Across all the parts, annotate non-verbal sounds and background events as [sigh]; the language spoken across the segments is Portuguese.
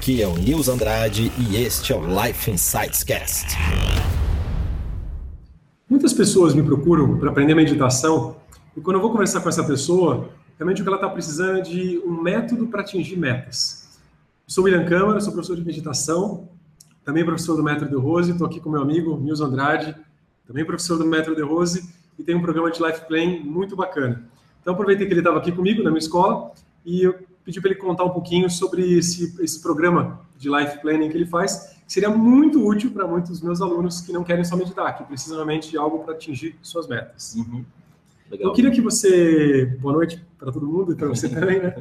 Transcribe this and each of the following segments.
Aqui é o Nils Andrade e este é o Life Insights Cast. Muitas pessoas me procuram para aprender meditação e quando eu vou conversar com essa pessoa, realmente o que ela está precisando é de um método para atingir metas. Eu sou William Câmara, sou professor de meditação, também professor do Metro de Rose, estou aqui com meu amigo Nils Andrade, também professor do Metro de Rose e tem um programa de Life Plan muito bacana. Então aproveitei que ele estava aqui comigo na minha escola e eu pedi para ele contar um pouquinho sobre esse, esse programa de Life Planning que ele faz, que seria muito útil para muitos dos meus alunos que não querem só meditar, que precisam realmente de algo para atingir suas metas. Uhum. Eu queria que você, boa noite para todo mundo e para você [laughs] também, né?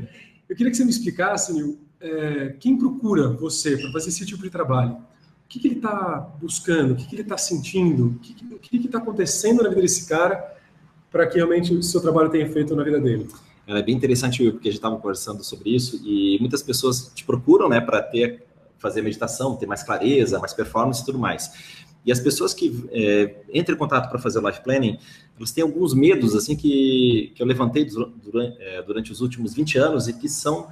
Eu queria que você me explicasse, Nil, é, quem procura você para fazer esse tipo de trabalho? O que, que ele está buscando? O que, que ele está sentindo? O que está acontecendo na vida desse cara para que realmente o seu trabalho tenha efeito na vida dele? É bem interessante, porque a gente estava conversando sobre isso e muitas pessoas te procuram, né, para ter fazer meditação, ter mais clareza, mais performance e tudo mais. E as pessoas que é, entram em contato para fazer o life planning, elas têm alguns medos assim que, que eu levantei durante, é, durante os últimos 20 anos e que são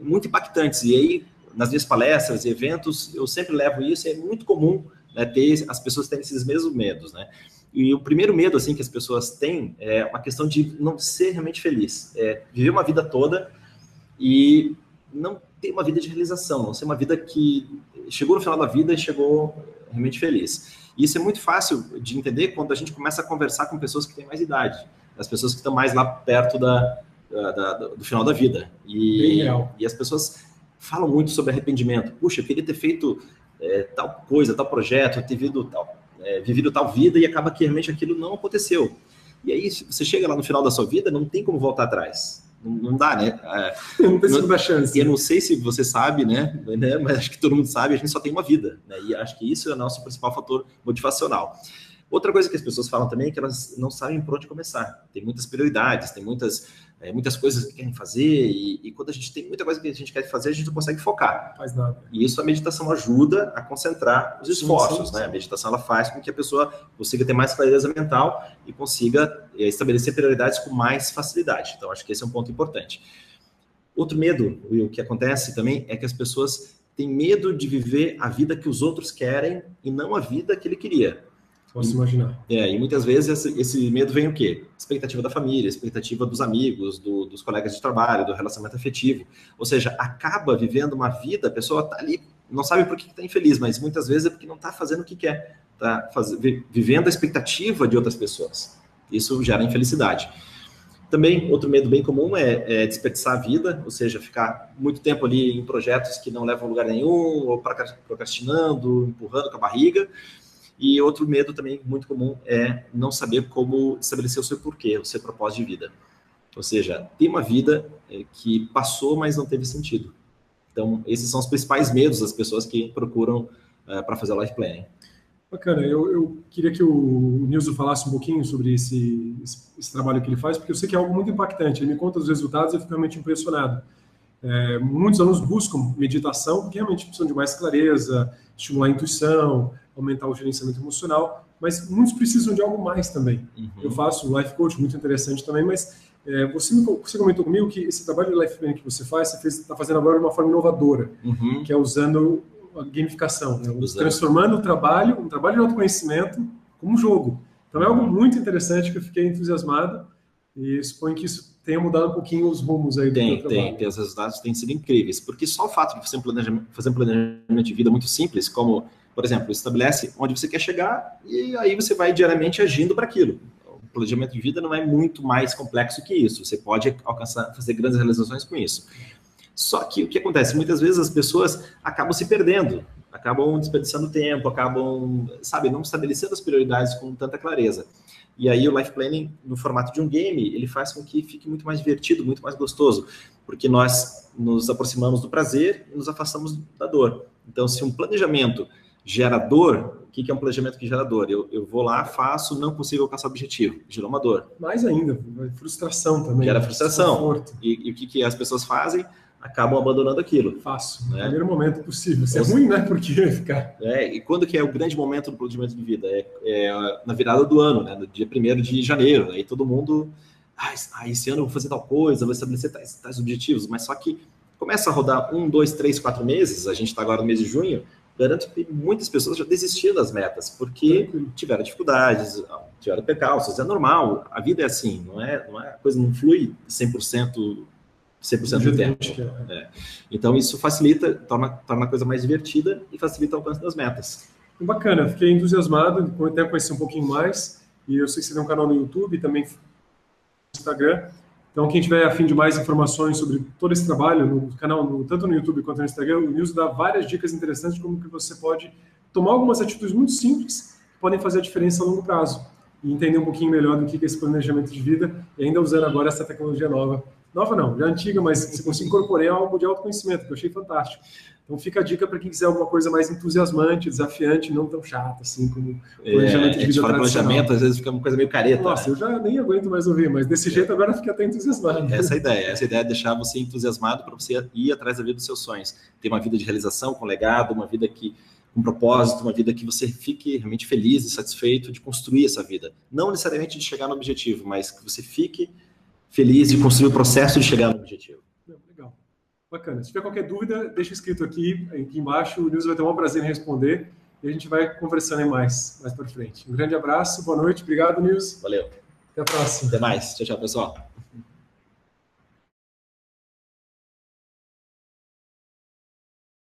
muito impactantes. E aí, nas minhas palestras e eventos, eu sempre levo isso e é muito comum né, ter as pessoas terem esses mesmos medos, né? E o primeiro medo assim que as pessoas têm é uma questão de não ser realmente feliz, é viver uma vida toda e não ter uma vida de realização, não ser uma vida que chegou no final da vida e chegou realmente feliz. E isso é muito fácil de entender quando a gente começa a conversar com pessoas que têm mais idade, as pessoas que estão mais lá perto da, da, da do final da vida. E, e as pessoas falam muito sobre arrependimento. Puxa, eu queria ter feito é, tal coisa, tal projeto, ter vivido tal, é, vivido tal vida e acaba que realmente aquilo não aconteceu. E aí você chega lá no final da sua vida, não tem como voltar atrás. Não, não dá, né? É, [laughs] não tem segunda chance. E eu não sei se você sabe, né? né? Mas acho que todo mundo sabe, a gente só tem uma vida. Né? E acho que isso é o nosso principal fator motivacional. Outra coisa que as pessoas falam também é que elas não sabem por onde começar. Tem muitas prioridades, tem muitas, é, muitas coisas que querem fazer, e, e, quando a gente tem muita coisa que a gente quer fazer, a gente não consegue focar. Faz nada. E isso a meditação ajuda a concentrar os esforços, sim, sim, sim. né? A meditação ela faz com que a pessoa consiga ter mais clareza mental e consiga é, estabelecer prioridades com mais facilidade. Então, acho que esse é um ponto importante. Outro medo, Will, que acontece também é que as pessoas têm medo de viver a vida que os outros querem e não a vida que ele queria. Posso imaginar. É, e muitas vezes esse, esse, medo vem o quê? Expectativa da família, expectativa dos amigos, do, dos colegas de trabalho, do relacionamento afetivo. Ou seja, acaba vivendo uma vida, a pessoa está ali, não sabe por que está infeliz, mas muitas vezes é porque não está fazendo o que quer, está vivendo a expectativa de outras pessoas. Isso gera infelicidade. Também, outro medo bem comum é, é, desperdiçar a vida, ou seja, ficar muito tempo ali em projetos que não levam a lugar nenhum, ou procrastinando, empurrando com a barriga. E outro medo também muito comum é não saber como estabelecer o seu porquê, o seu propósito de vida. Ou seja, ter uma vida é, que passou, mas não teve sentido. Então, esses são os principais medos das pessoas que procuram uh, para fazer life planning. Bacana, eu, eu, queria que o Nilson falasse um pouquinho sobre esse, esse, esse, trabalho que ele faz, porque eu sei que é algo muito impactante. Ele me conta os resultados e eu fico realmente impressionado. É, muitos alunos buscam meditação porque realmente precisam de mais clareza, estimular a intuição, aumentar o gerenciamento emocional, mas muitos precisam de algo mais também. Uhum. Eu faço life coach, muito interessante também, mas é, você, me, você comentou comigo que esse trabalho de life planning que você faz, você está fazendo agora de uma forma inovadora, uhum. que é usando a gamificação, né? transformando o trabalho, um trabalho de autoconhecimento, como um jogo. Então é algo muito interessante que eu fiquei entusiasmado e suponho que isso tenha mudado um pouquinho os rumos aí do tem, tem, tem, os resultados têm sido incríveis, porque só o fato de planejamento, fazer um planejamento de vida muito simples, como por exemplo, estabelece onde você quer chegar e aí você vai diariamente agindo para aquilo. O planejamento de vida não é muito mais complexo que isso. Você pode alcançar, fazer grandes realizações com isso. Só que o que acontece? Muitas vezes as pessoas acabam se perdendo, acabam desperdiçando tempo, acabam, sabe, não estabelecendo as prioridades com tanta clareza. E aí o life planning, no formato de um game, ele faz com que fique muito mais divertido, muito mais gostoso, porque nós nos aproximamos do prazer e nos afastamos da dor. Então, se um planejamento gerador, o que é um planejamento que gera dor? Eu, eu vou lá, faço, não consigo alcançar o objetivo, gerou uma dor. Mais ainda, frustração também. Gera frustração. E, e, o que, que as pessoas fazem? Acabam abandonando aquilo. Faço, no né? primeiro momento possível. Isso é ruim, né? Porque ficar. É, e quando que é o grande momento do planejamento de vida? É, é na virada do ano, né? No dia 1 de janeiro. Aí todo mundo. Ah, esse ano eu vou fazer tal coisa, vou estabelecer tais, tais objetivos, mas só que começa a rodar um, dois, três, quatro meses, a gente está agora no mês de junho, garanto que muitas pessoas já desistiram das metas, porque tiveram dificuldades, tiveram percalços, é normal, a vida é assim, não é, não é a coisa não flui 100%, 100% do tempo. É. Então isso facilita, torna, torna a coisa mais divertida e facilita o alcance das metas. Bacana, fiquei entusiasmado, até conhecer um pouquinho mais, e eu sei que você tem um canal no YouTube, também no Instagram, então, quem tiver afim de mais informações sobre todo esse trabalho no canal, no, tanto no YouTube quanto no Instagram, o Nilson dá várias dicas interessantes de como que você pode tomar algumas atitudes muito simples que podem fazer a diferença a longo prazo e entender um pouquinho melhor do que é esse planejamento de vida e ainda usando agora essa tecnologia nova. Nova não, já antiga, mas você conseguiu incorporar algo de autoconhecimento, que eu achei fantástico. Então fica a dica para quem quiser alguma coisa mais entusiasmante, desafiante, não tão chata assim como é, planejamento é, de vida fala planejamento, às vezes fica uma coisa meio careta. Nossa, né? eu já nem aguento mais ouvir, mas desse jeito agora fica até entusiasmado. Essa é a ideia, essa é ideia é deixar você entusiasmado para você ir atrás da vida dos seus sonhos. Ter uma vida de realização com legado, uma vida que com propósito, uma vida que você fique realmente feliz e satisfeito de construir essa vida. Não necessariamente de chegar no objetivo, mas que você fique feliz de construir o processo de chegar no objetivo. Bacana. Se tiver qualquer dúvida, deixa escrito aqui, aqui embaixo. O Nilson vai ter um prazer em responder e a gente vai conversando mais, mais para frente. Um grande abraço, boa noite. Obrigado, Nilson. Valeu. Até a próxima. Até mais. Tchau, tchau, pessoal.